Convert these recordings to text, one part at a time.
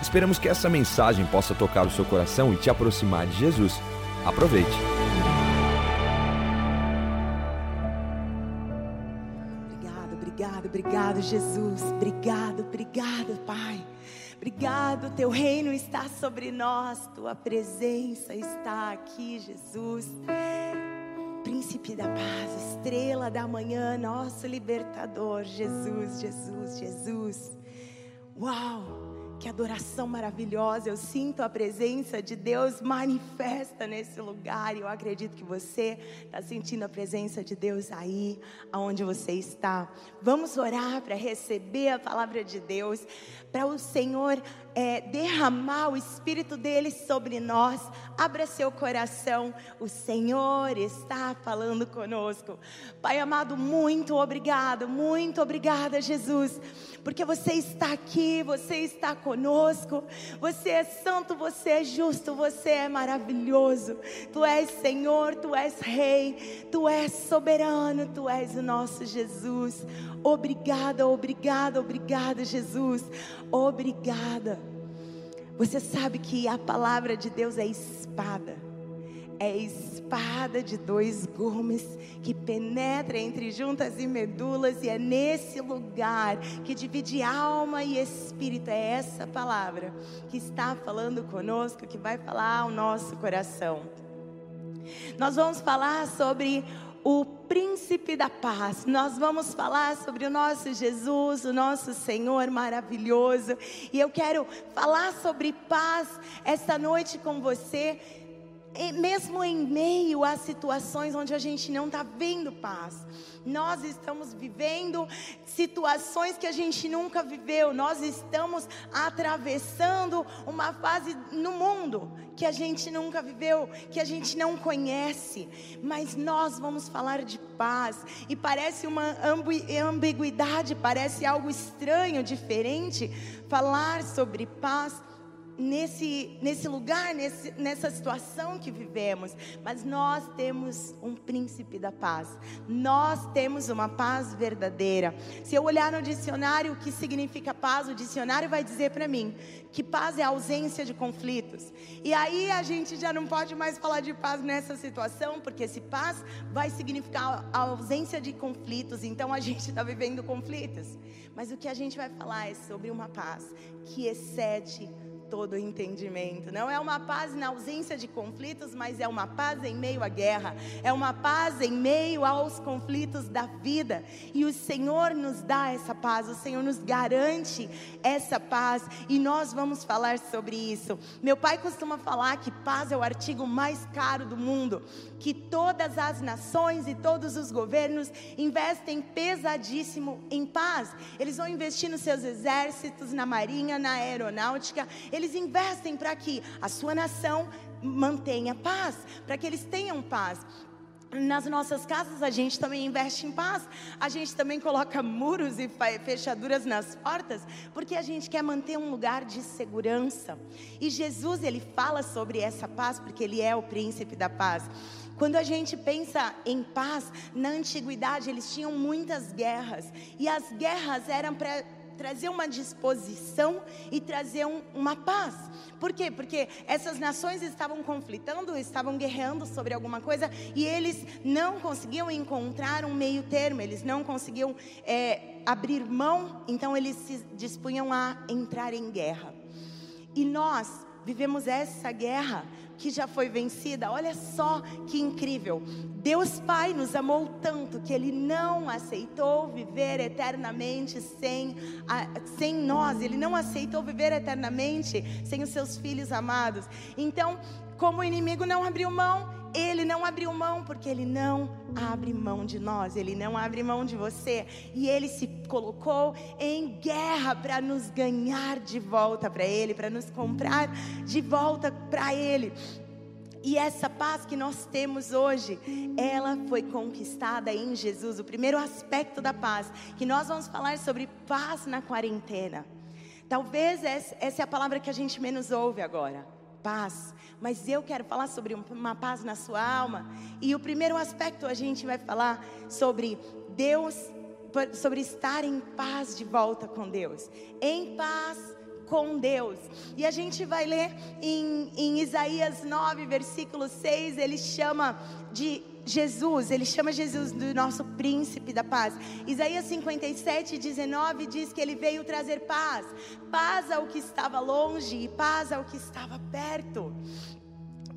Esperamos que essa mensagem possa tocar o seu coração e te aproximar de Jesus. Aproveite. Obrigado, obrigado, obrigado, Jesus. Obrigado, obrigado, Pai. Obrigado, teu reino está sobre nós, tua presença está aqui, Jesus. Príncipe da paz, estrela da manhã, nosso libertador, Jesus, Jesus, Jesus. Uau! Que adoração maravilhosa, eu sinto a presença de Deus manifesta nesse lugar. E eu acredito que você está sentindo a presença de Deus aí, aonde você está. Vamos orar para receber a palavra de Deus, para o Senhor é, derramar o Espírito dele sobre nós. Abra seu coração, o Senhor está falando conosco. Pai amado, muito obrigado, muito obrigada, Jesus, porque você está aqui, você está conosco. Você é santo, você é justo, você é maravilhoso. Tu és Senhor, tu és Rei, tu és soberano, tu és o nosso Jesus. Obrigada, obrigada, obrigada, Jesus. Obrigada. Você sabe que a palavra de Deus é espada. É espada de dois gumes que penetra entre juntas e medulas, e é nesse lugar que divide alma e espírito. É essa palavra que está falando conosco, que vai falar ao nosso coração. Nós vamos falar sobre o príncipe da paz. Nós vamos falar sobre o nosso Jesus, o nosso Senhor maravilhoso. E eu quero falar sobre paz esta noite com você mesmo em meio a situações onde a gente não está vendo paz, nós estamos vivendo situações que a gente nunca viveu, nós estamos atravessando uma fase no mundo que a gente nunca viveu, que a gente não conhece, mas nós vamos falar de paz, e parece uma ambiguidade, parece algo estranho, diferente, falar sobre paz nesse, nesse lugar, nesse, nessa situação que vivemos, mas nós temos um príncipe da paz, nós temos uma paz verdadeira. Se eu olhar no dicionário o que significa paz, o dicionário vai dizer para mim que paz é ausência de conflitos. E aí a gente já não pode mais falar de paz nessa situação, porque se paz vai significar a ausência de conflitos, então a gente está vivendo conflitos. Mas o que a gente vai falar é sobre uma paz que excede todo entendimento. Não é uma paz na ausência de conflitos, mas é uma paz em meio à guerra. É uma paz em meio aos conflitos da vida. E o Senhor nos dá essa paz, o Senhor nos garante essa paz. E nós vamos falar sobre isso. Meu pai costuma falar que paz é o artigo mais caro do mundo, que todas as nações e todos os governos investem pesadíssimo em paz. Eles vão investir nos seus exércitos, na marinha, na aeronáutica eles investem para que a sua nação mantenha paz, para que eles tenham paz. Nas nossas casas a gente também investe em paz, a gente também coloca muros e fechaduras nas portas, porque a gente quer manter um lugar de segurança. E Jesus ele fala sobre essa paz porque ele é o príncipe da paz. Quando a gente pensa em paz, na antiguidade eles tinham muitas guerras, e as guerras eram para trazer uma disposição e trazer um, uma paz. Por quê? Porque essas nações estavam conflitando, estavam guerreando sobre alguma coisa e eles não conseguiam encontrar um meio termo, eles não conseguiam é, abrir mão, então eles se dispunham a entrar em guerra. E nós vivemos essa guerra que já foi vencida. Olha só que incrível. Deus Pai nos amou tanto que Ele não aceitou viver eternamente sem, sem nós. Ele não aceitou viver eternamente sem os seus filhos amados. Então, como o inimigo não abriu mão, ele não abriu mão porque ele não abre mão de nós, ele não abre mão de você. E ele se colocou em guerra para nos ganhar de volta para ele, para nos comprar de volta para ele. E essa paz que nós temos hoje, ela foi conquistada em Jesus. O primeiro aspecto da paz, que nós vamos falar sobre paz na quarentena. Talvez essa é a palavra que a gente menos ouve agora. Paz, mas eu quero falar sobre uma paz na sua alma. E o primeiro aspecto a gente vai falar sobre Deus, sobre estar em paz de volta com Deus. Em paz com Deus. E a gente vai ler em, em Isaías 9, versículo 6, ele chama de Jesus, ele chama Jesus do nosso príncipe da paz. Isaías 57, 19 diz que ele veio trazer paz, paz ao que estava longe e paz ao que estava perto.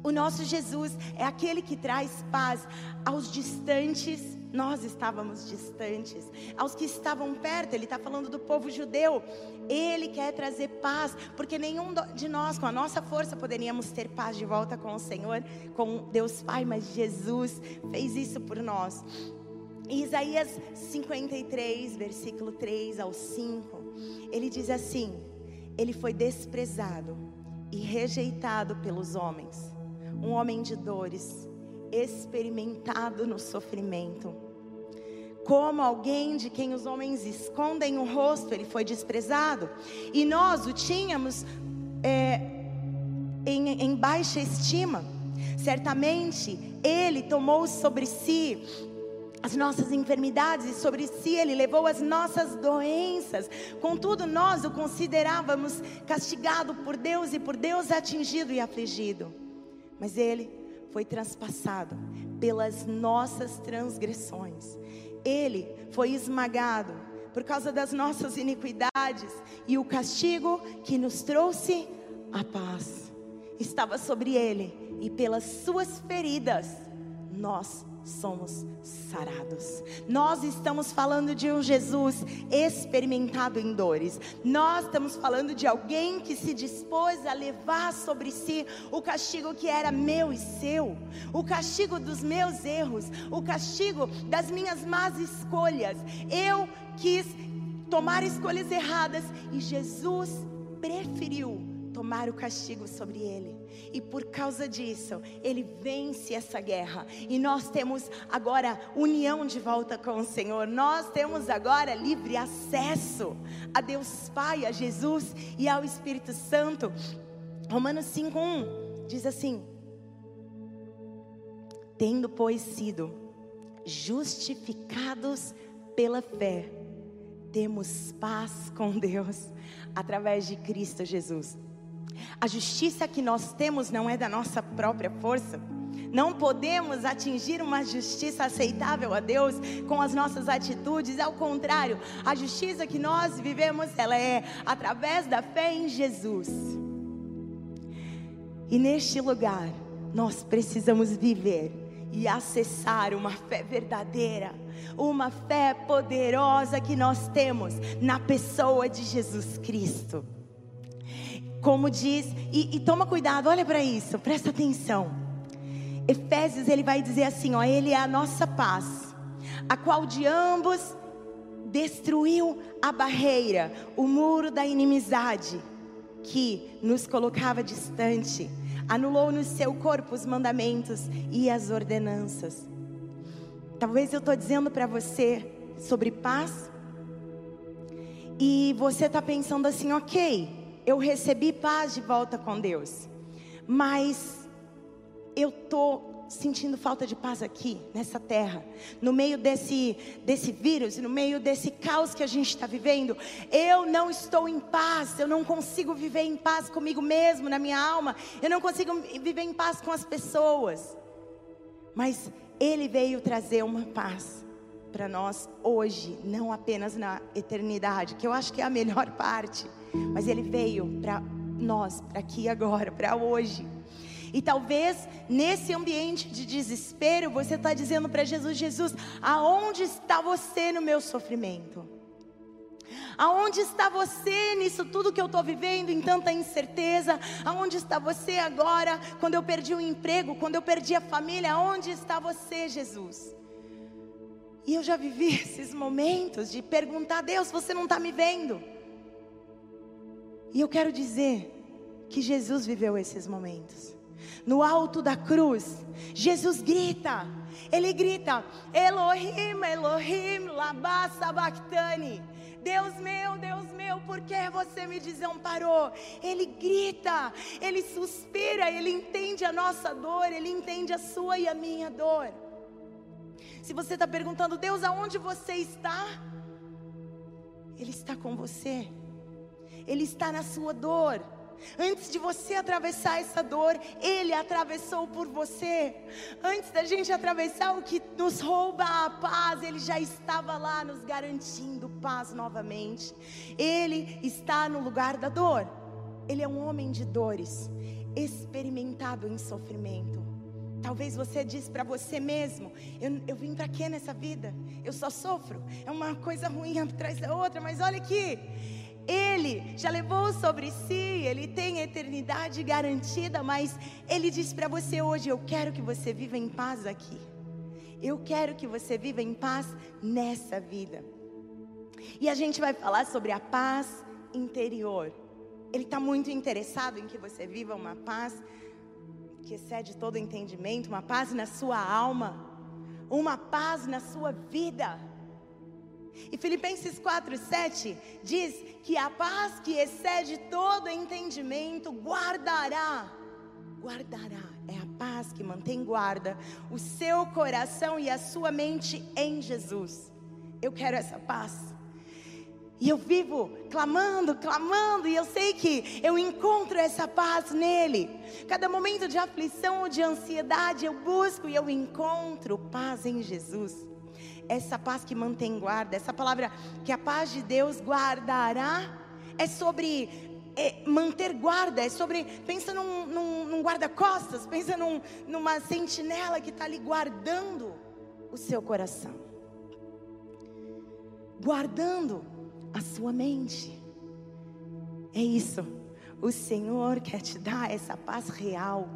O nosso Jesus é aquele que traz paz aos distantes nós estávamos distantes. Aos que estavam perto, ele está falando do povo judeu. Ele quer trazer paz, porque nenhum de nós, com a nossa força, poderíamos ter paz de volta com o Senhor, com Deus Pai, mas Jesus fez isso por nós. Isaías 53, versículo 3 ao 5, ele diz assim: Ele foi desprezado e rejeitado pelos homens, um homem de dores experimentado no sofrimento. Como alguém de quem os homens escondem o rosto, ele foi desprezado. E nós o tínhamos é, em, em baixa estima. Certamente, ele tomou sobre si as nossas enfermidades e sobre si ele levou as nossas doenças. Contudo, nós o considerávamos castigado por Deus e por Deus atingido e afligido. Mas ele foi transpassado pelas nossas transgressões. Ele foi esmagado por causa das nossas iniquidades, e o castigo que nos trouxe a paz estava sobre ele, e pelas suas feridas nós somos sarados. Nós estamos falando de um Jesus experimentado em dores. Nós estamos falando de alguém que se dispôs a levar sobre si o castigo que era meu e seu, o castigo dos meus erros, o castigo das minhas más escolhas. Eu quis tomar escolhas erradas e Jesus preferiu tomar o castigo sobre ele. E por causa disso, ele vence essa guerra. E nós temos agora união de volta com o Senhor. Nós temos agora livre acesso a Deus Pai, a Jesus e ao Espírito Santo. Romanos 5:1 diz assim: Tendo pois sido justificados pela fé, temos paz com Deus através de Cristo Jesus a justiça que nós temos não é da nossa própria força. Não podemos atingir uma justiça aceitável a Deus com as nossas atitudes, ao contrário, a justiça que nós vivemos, ela é através da fé em Jesus. E neste lugar, nós precisamos viver e acessar uma fé verdadeira, uma fé poderosa que nós temos na pessoa de Jesus Cristo. Como diz, e, e toma cuidado, olha para isso, presta atenção. Efésios ele vai dizer assim, ó, ele é a nossa paz, a qual de ambos destruiu a barreira, o muro da inimizade que nos colocava distante, anulou no seu corpo os mandamentos e as ordenanças. Talvez eu estou dizendo para você sobre paz e você está pensando assim, ok, eu recebi paz de volta com Deus, mas eu tô sentindo falta de paz aqui nessa terra, no meio desse desse vírus, no meio desse caos que a gente está vivendo, eu não estou em paz, eu não consigo viver em paz comigo mesmo, na minha alma, eu não consigo viver em paz com as pessoas. Mas Ele veio trazer uma paz para nós hoje, não apenas na eternidade, que eu acho que é a melhor parte mas ele veio para nós, para aqui agora, para hoje. E talvez nesse ambiente de desespero, você está dizendo para Jesus: Jesus, aonde está você no meu sofrimento? Aonde está você nisso tudo que eu estou vivendo, em tanta incerteza? Aonde está você agora, quando eu perdi o emprego, quando eu perdi a família? Aonde está você, Jesus? E eu já vivi esses momentos de perguntar Deus: você não está me vendo? E eu quero dizer que Jesus viveu esses momentos. no alto da cruz, Jesus grita, ele grita: Elohim, Elohim, laba sabachthani. Deus meu, Deus meu, por que você me desamparou? Ele grita, ele suspira, ele entende a nossa dor, ele entende a sua e a minha dor. Se você está perguntando, Deus, aonde você está? Ele está com você, Ele está na sua dor. Antes de você atravessar essa dor, Ele atravessou por você. Antes da gente atravessar o que nos rouba a paz, Ele já estava lá nos garantindo paz novamente. Ele está no lugar da dor. Ele é um homem de dores, experimentado em sofrimento. Talvez você diz para você mesmo: eu, eu vim para quê nessa vida? Eu só sofro. É uma coisa ruim atrás da outra, mas olha aqui. Ele já levou sobre si, ele tem a eternidade garantida, mas ele diz para você hoje: Eu quero que você viva em paz aqui. Eu quero que você viva em paz nessa vida. E a gente vai falar sobre a paz interior. Ele está muito interessado em que você viva uma paz que excede todo entendimento, uma paz na sua alma, uma paz na sua vida. E Filipenses 4:7 diz que a paz que excede todo entendimento guardará, guardará, é a paz que mantém guarda o seu coração e a sua mente em Jesus. Eu quero essa paz. E eu vivo clamando, clamando, e eu sei que eu encontro essa paz nele. Cada momento de aflição ou de ansiedade, eu busco e eu encontro paz em Jesus essa paz que mantém guarda, essa palavra que a paz de Deus guardará, é sobre é, manter guarda, é sobre, pensa num, num, num guarda-costas, pensa num, numa sentinela que está ali guardando o seu coração, guardando a sua mente. É isso, o Senhor quer te dar essa paz real,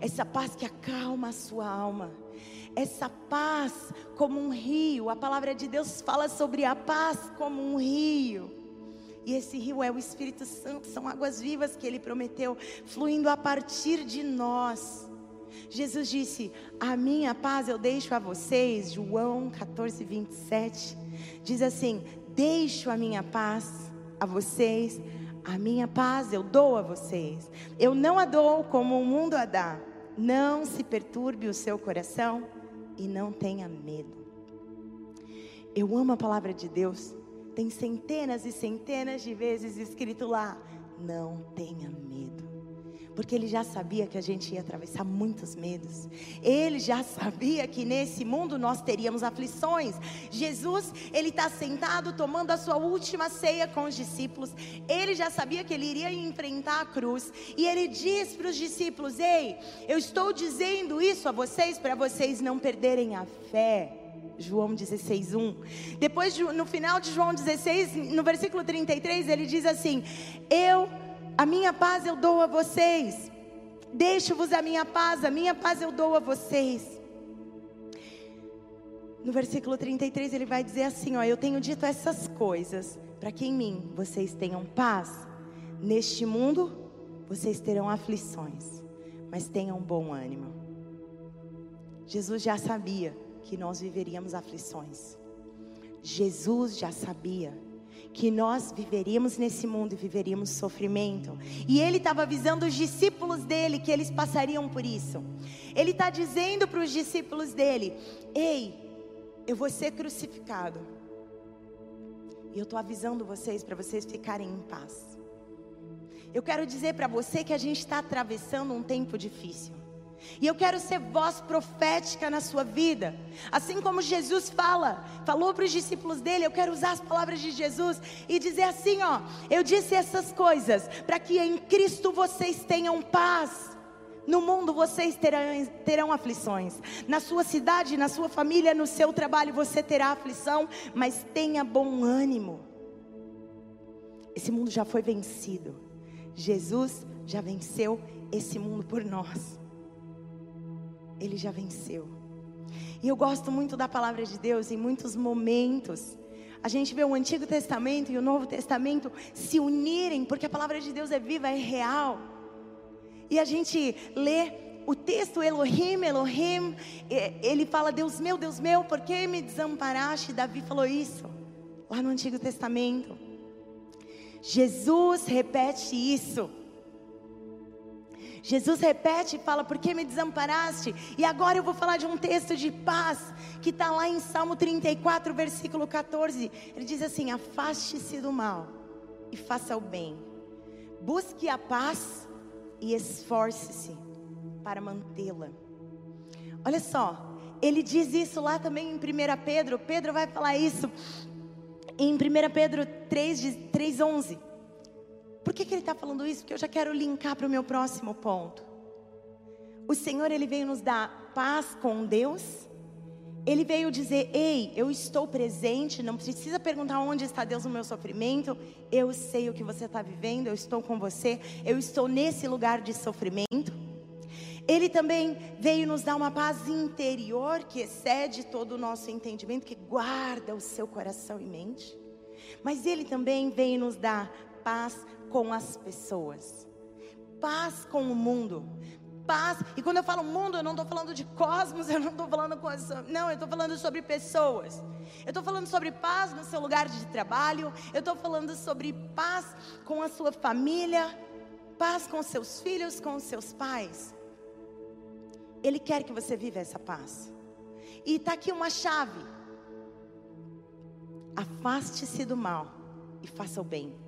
essa paz que acalma a sua alma essa paz como um rio. A palavra de Deus fala sobre a paz como um rio. E esse rio é o Espírito Santo, são águas vivas que ele prometeu, fluindo a partir de nós. Jesus disse: A minha paz eu deixo a vocês. João 14, 27. Diz assim: Deixo a minha paz a vocês, a minha paz eu dou a vocês. Eu não a dou como o mundo a dá. Não se perturbe o seu coração e não tenha medo. Eu amo a palavra de Deus. Tem centenas e centenas de vezes escrito lá: não tenha medo. Porque ele já sabia que a gente ia atravessar muitos medos. Ele já sabia que nesse mundo nós teríamos aflições. Jesus, ele está sentado tomando a sua última ceia com os discípulos. Ele já sabia que ele iria enfrentar a cruz. E ele diz para os discípulos: Ei, eu estou dizendo isso a vocês para vocês não perderem a fé. João 16, 1. Depois, no final de João 16, no versículo 33, ele diz assim: Eu a minha paz eu dou a vocês. Deixo-vos a minha paz, a minha paz eu dou a vocês. No versículo 33 ele vai dizer assim: Ó, eu tenho dito essas coisas para que em mim vocês tenham paz. Neste mundo vocês terão aflições, mas tenham bom ânimo. Jesus já sabia que nós viveríamos aflições. Jesus já sabia que nós viveríamos nesse mundo e viveríamos sofrimento. E ele estava avisando os discípulos dele que eles passariam por isso. Ele está dizendo para os discípulos dele: Ei, eu vou ser crucificado. E eu estou avisando vocês para vocês ficarem em paz. Eu quero dizer para você que a gente está atravessando um tempo difícil. E eu quero ser voz profética na sua vida. Assim como Jesus fala, falou para os discípulos dele, eu quero usar as palavras de Jesus e dizer assim, ó, eu disse essas coisas para que em Cristo vocês tenham paz. No mundo vocês terão, terão aflições. Na sua cidade, na sua família, no seu trabalho você terá aflição, mas tenha bom ânimo. Esse mundo já foi vencido. Jesus já venceu esse mundo por nós ele já venceu. E eu gosto muito da palavra de Deus em muitos momentos. A gente vê o Antigo Testamento e o Novo Testamento se unirem, porque a palavra de Deus é viva, é real. E a gente lê o texto Elohim, Elohim, ele fala: Deus meu, Deus meu, por que me desamparaste? Davi falou isso lá no Antigo Testamento. Jesus repete isso. Jesus repete e fala: Por que me desamparaste? E agora eu vou falar de um texto de paz que está lá em Salmo 34, versículo 14. Ele diz assim: Afaste-se do mal e faça o bem, busque a paz e esforce-se para mantê-la. Olha só, ele diz isso lá também em 1 Pedro. Pedro vai falar isso em 1 Pedro 3, 3,11. Por que, que ele está falando isso? Porque eu já quero linkar para o meu próximo ponto. O Senhor, Ele veio nos dar paz com Deus. Ele veio dizer: Ei, eu estou presente. Não precisa perguntar onde está Deus no meu sofrimento. Eu sei o que você está vivendo. Eu estou com você. Eu estou nesse lugar de sofrimento. Ele também veio nos dar uma paz interior que excede todo o nosso entendimento, que guarda o seu coração e mente. Mas Ele também veio nos dar paz com as pessoas, paz com o mundo, paz. E quando eu falo mundo, eu não estou falando de cosmos, eu não estou falando com as, não, eu estou falando sobre pessoas. Eu estou falando sobre paz no seu lugar de trabalho. Eu estou falando sobre paz com a sua família, paz com seus filhos, com seus pais. Ele quer que você viva essa paz. E está aqui uma chave. Afaste-se do mal e faça o bem.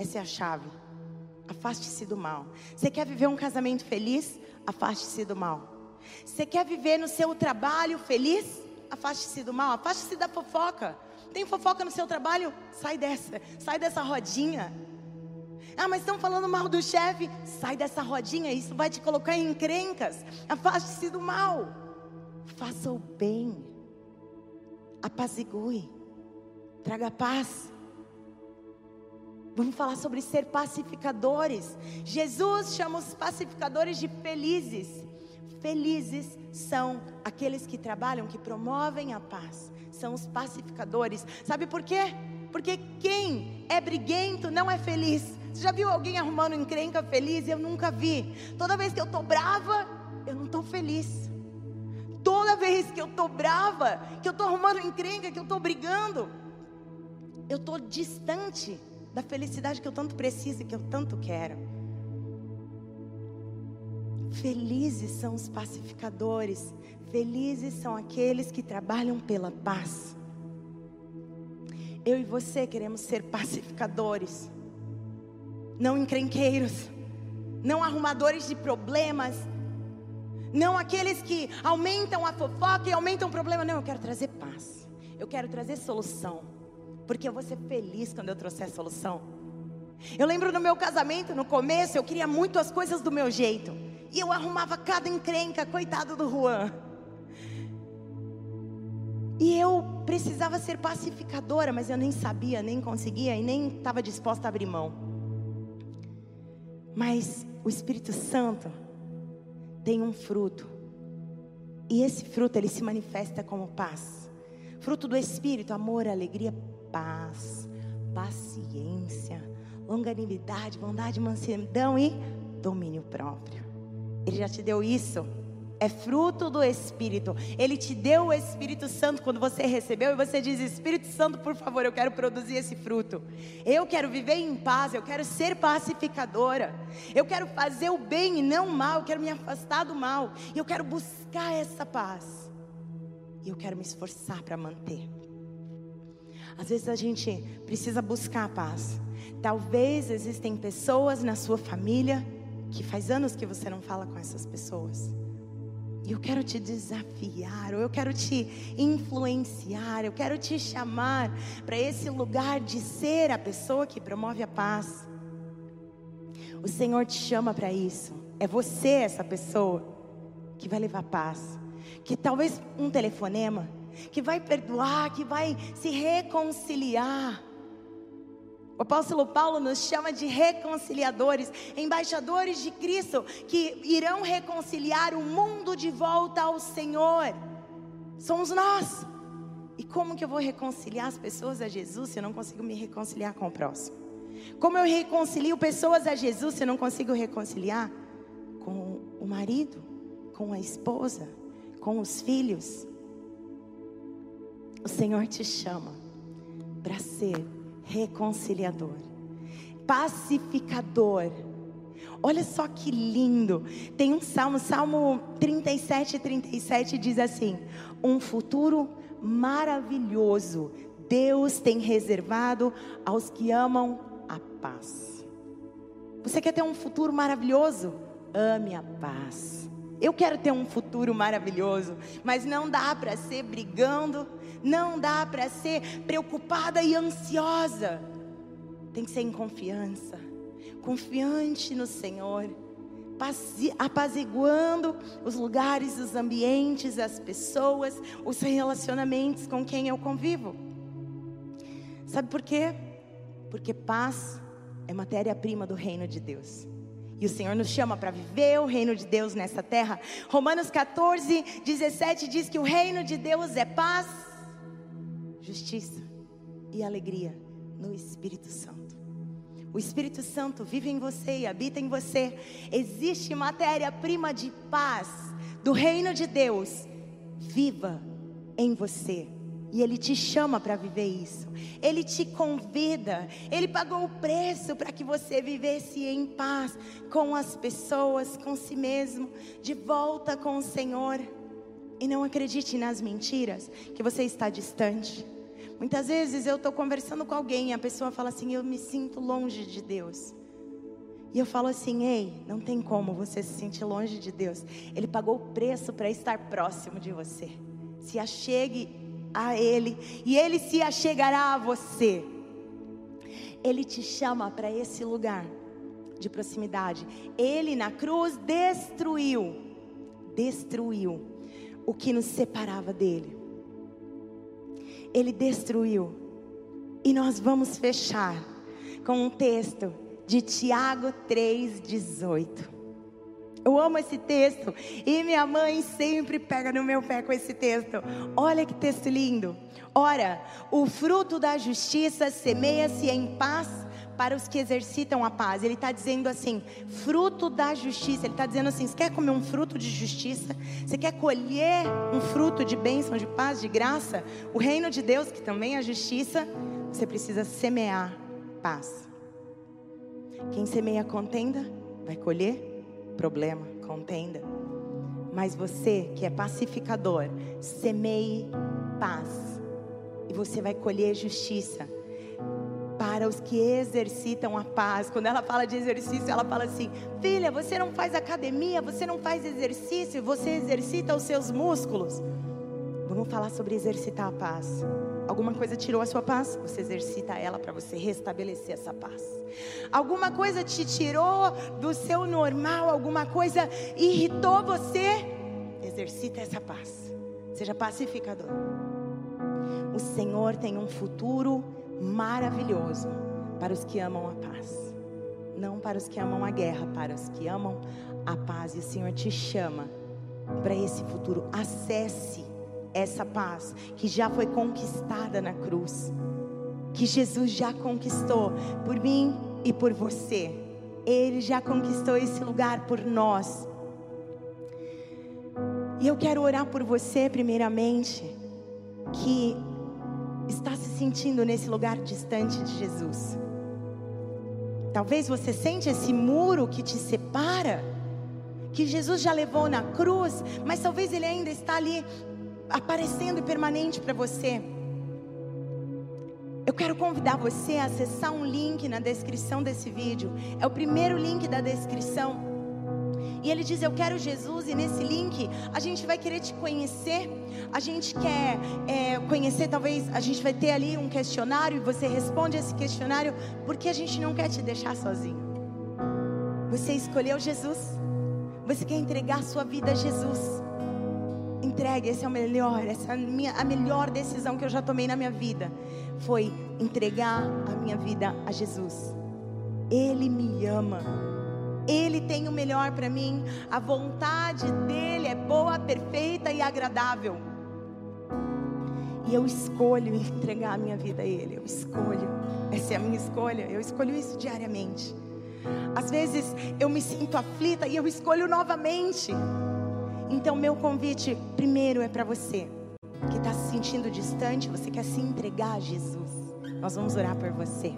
Essa é a chave. Afaste-se do mal. Você quer viver um casamento feliz? Afaste-se do mal. Você quer viver no seu trabalho feliz? Afaste-se do mal. Afaste-se da fofoca. Tem fofoca no seu trabalho? Sai dessa. Sai dessa rodinha. Ah, mas estão falando mal do chefe. Sai dessa rodinha, isso vai te colocar em encrencas. Afaste-se do mal. Faça o bem. Apazigue. Traga paz. Vamos falar sobre ser pacificadores. Jesus chama os pacificadores de felizes. Felizes são aqueles que trabalham, que promovem a paz. São os pacificadores. Sabe por quê? Porque quem é briguento não é feliz. Você já viu alguém arrumando encrenca feliz? Eu nunca vi. Toda vez que eu tô brava, eu não tô feliz. Toda vez que eu tô brava, que eu tô arrumando encrenca, que eu tô brigando, eu tô distante da felicidade que eu tanto preciso e que eu tanto quero. Felizes são os pacificadores, felizes são aqueles que trabalham pela paz. Eu e você queremos ser pacificadores não encrenqueiros, não arrumadores de problemas, não aqueles que aumentam a fofoca e aumentam o problema. Não, eu quero trazer paz, eu quero trazer solução, porque eu vou ser feliz quando eu trouxer solução. Eu lembro no meu casamento, no começo, eu queria muito as coisas do meu jeito, e eu arrumava cada encrenca, coitado do Juan. E eu precisava ser pacificadora, mas eu nem sabia, nem conseguia e nem estava disposta a abrir mão. Mas o Espírito Santo tem um fruto. E esse fruto ele se manifesta como paz. Fruto do Espírito, amor, alegria, paz, paciência, longanimidade, bondade, mansidão e domínio próprio. Ele já te deu isso é fruto do Espírito. Ele te deu o Espírito Santo quando você recebeu e você diz: Espírito Santo, por favor, eu quero produzir esse fruto. Eu quero viver em paz, eu quero ser pacificadora. Eu quero fazer o bem e não o mal, eu quero me afastar do mal. Eu quero buscar essa paz. E eu quero me esforçar para manter. Às vezes a gente precisa buscar a paz. Talvez existem pessoas na sua família que faz anos que você não fala com essas pessoas. Eu quero te desafiar, ou eu quero te influenciar, eu quero te chamar para esse lugar de ser a pessoa que promove a paz. O Senhor te chama para isso. É você essa pessoa que vai levar paz. Que talvez um telefonema, que vai perdoar, que vai se reconciliar o apóstolo Paulo nos chama de reconciliadores, embaixadores de Cristo, que irão reconciliar o mundo de volta ao Senhor. Somos nós. E como que eu vou reconciliar as pessoas a Jesus se eu não consigo me reconciliar com o próximo? Como eu reconcilio pessoas a Jesus se eu não consigo reconciliar marido, com a esposa, com os filhos. O Senhor te chama para ser reconciliador, pacificador. Olha só que lindo. Tem um salmo, Salmo 37, 37 diz assim: Um futuro maravilhoso Deus tem reservado aos que amam a paz. Você quer ter um futuro maravilhoso? Ame a paz. Eu quero ter um futuro maravilhoso, mas não dá para ser brigando, não dá para ser preocupada e ansiosa. Tem que ser em confiança, confiante no Senhor, apaziguando os lugares, os ambientes, as pessoas, os relacionamentos com quem eu convivo. Sabe por quê? Porque paz é matéria-prima do reino de Deus. E o Senhor nos chama para viver o reino de Deus nessa terra. Romanos 14, 17 diz que o reino de Deus é paz, justiça e alegria no Espírito Santo. O Espírito Santo vive em você e habita em você. Existe matéria-prima de paz do reino de Deus viva em você. E Ele te chama para viver isso. Ele te convida. Ele pagou o preço para que você vivesse em paz com as pessoas, com si mesmo, de volta com o Senhor. E não acredite nas mentiras que você está distante. Muitas vezes eu estou conversando com alguém e a pessoa fala assim: Eu me sinto longe de Deus. E eu falo assim: Ei, não tem como você se sentir longe de Deus. Ele pagou o preço para estar próximo de você. Se achegue a Ele e Ele se achegará a você. Ele te chama para esse lugar de proximidade. Ele na cruz destruiu, destruiu o que nos separava dele. Ele destruiu. E nós vamos fechar com um texto de Tiago 3,18. Eu amo esse texto. E minha mãe sempre pega no meu pé com esse texto. Olha que texto lindo. Ora, o fruto da justiça semeia-se em paz para os que exercitam a paz. Ele está dizendo assim: fruto da justiça. Ele está dizendo assim: você quer comer um fruto de justiça? Você quer colher um fruto de bênção, de paz, de graça? O reino de Deus, que também é justiça, você precisa semear paz. Quem semeia contenda, vai colher problema, contenda. Mas você que é pacificador, semeie paz. E você vai colher justiça para os que exercitam a paz. Quando ela fala de exercício, ela fala assim: Filha, você não faz academia, você não faz exercício, você exercita os seus músculos. Vamos falar sobre exercitar a paz. Alguma coisa tirou a sua paz? Você exercita ela para você restabelecer essa paz. Alguma coisa te tirou do seu normal, alguma coisa irritou você? Exercita essa paz. Seja pacificador. O Senhor tem um futuro maravilhoso para os que amam a paz. Não para os que amam a guerra, para os que amam a paz. E o Senhor te chama para esse futuro. Acesse essa paz que já foi conquistada na cruz, que Jesus já conquistou por mim e por você. Ele já conquistou esse lugar por nós. E eu quero orar por você, primeiramente, que está se sentindo nesse lugar distante de Jesus. Talvez você sente esse muro que te separa, que Jesus já levou na cruz, mas talvez ele ainda está ali aparecendo permanente para você. Eu quero convidar você a acessar um link na descrição desse vídeo. É o primeiro link da descrição. E ele diz: Eu quero Jesus, e nesse link a gente vai querer te conhecer. A gente quer é, conhecer, talvez a gente vai ter ali um questionário e você responde esse questionário, porque a gente não quer te deixar sozinho. Você escolheu Jesus, você quer entregar sua vida a Jesus. Entregue, esse é o melhor, essa é a, minha, a melhor decisão que eu já tomei na minha vida. Foi entregar a minha vida a Jesus. Ele me ama. Ele tem o melhor para mim. A vontade dele é boa, perfeita e agradável. E eu escolho entregar a minha vida a Ele. Eu escolho. Essa é a minha escolha. Eu escolho isso diariamente. Às vezes eu me sinto aflita e eu escolho novamente. Então, meu convite primeiro é para você que está se sentindo distante, você quer se entregar a Jesus. Nós vamos orar por você.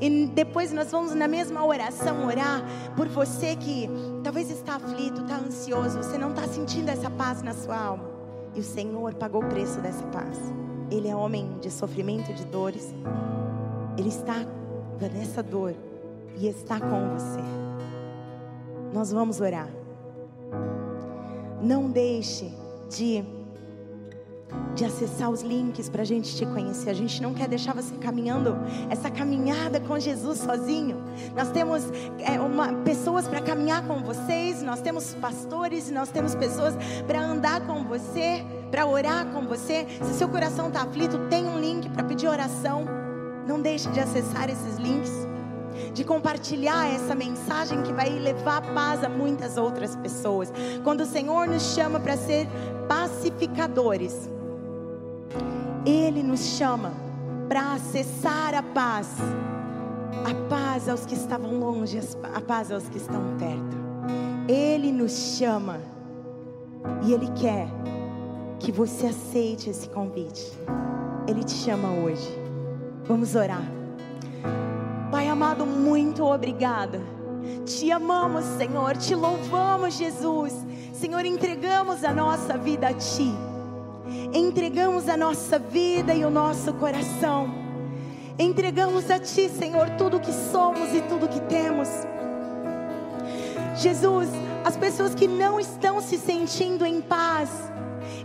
E depois nós vamos na mesma oração orar por você que talvez está aflito, está ansioso, você não está sentindo essa paz na sua alma. E o Senhor pagou o preço dessa paz. Ele é homem de sofrimento, de dores. Ele está nessa dor e está com você. Nós vamos orar. Não deixe de de acessar os links para a gente te conhecer. A gente não quer deixar você caminhando essa caminhada com Jesus sozinho. Nós temos é, uma, pessoas para caminhar com vocês, nós temos pastores, nós temos pessoas para andar com você, para orar com você. Se seu coração está aflito, tem um link para pedir oração. Não deixe de acessar esses links. De compartilhar essa mensagem que vai levar paz a muitas outras pessoas. Quando o Senhor nos chama para ser pacificadores, ele nos chama para acessar a paz. A paz aos que estavam longe, a paz aos que estão perto. Ele nos chama e Ele quer que você aceite esse convite. Ele te chama hoje. Vamos orar. Pai amado, muito obrigada. Te amamos, Senhor. Te louvamos, Jesus. Senhor, entregamos a nossa vida a Ti entregamos a nossa vida e o nosso coração. Entregamos a Ti, Senhor, tudo que somos e tudo que temos. Jesus, as pessoas que não estão se sentindo em paz,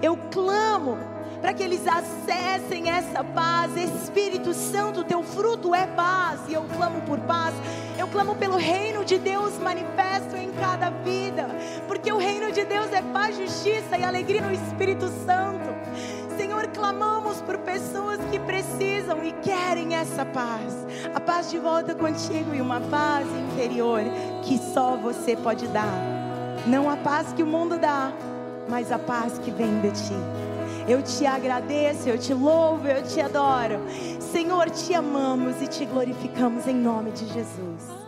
eu clamo para que eles acessem essa paz. Espírito Santo, teu fruto é paz, e eu clamo por paz. Eu clamo pelo reino de Deus manifesto em cada vida, porque o reino de Deus é paz, justiça e alegria no Espírito Santo. Senhor, clamamos por pessoas que precisam e querem essa paz, a paz de volta contigo e uma paz interior que só você pode dar. Não a paz que o mundo dá, mas a paz que vem de ti. Eu te agradeço, eu te louvo, eu te adoro. Senhor, te amamos e te glorificamos em nome de Jesus.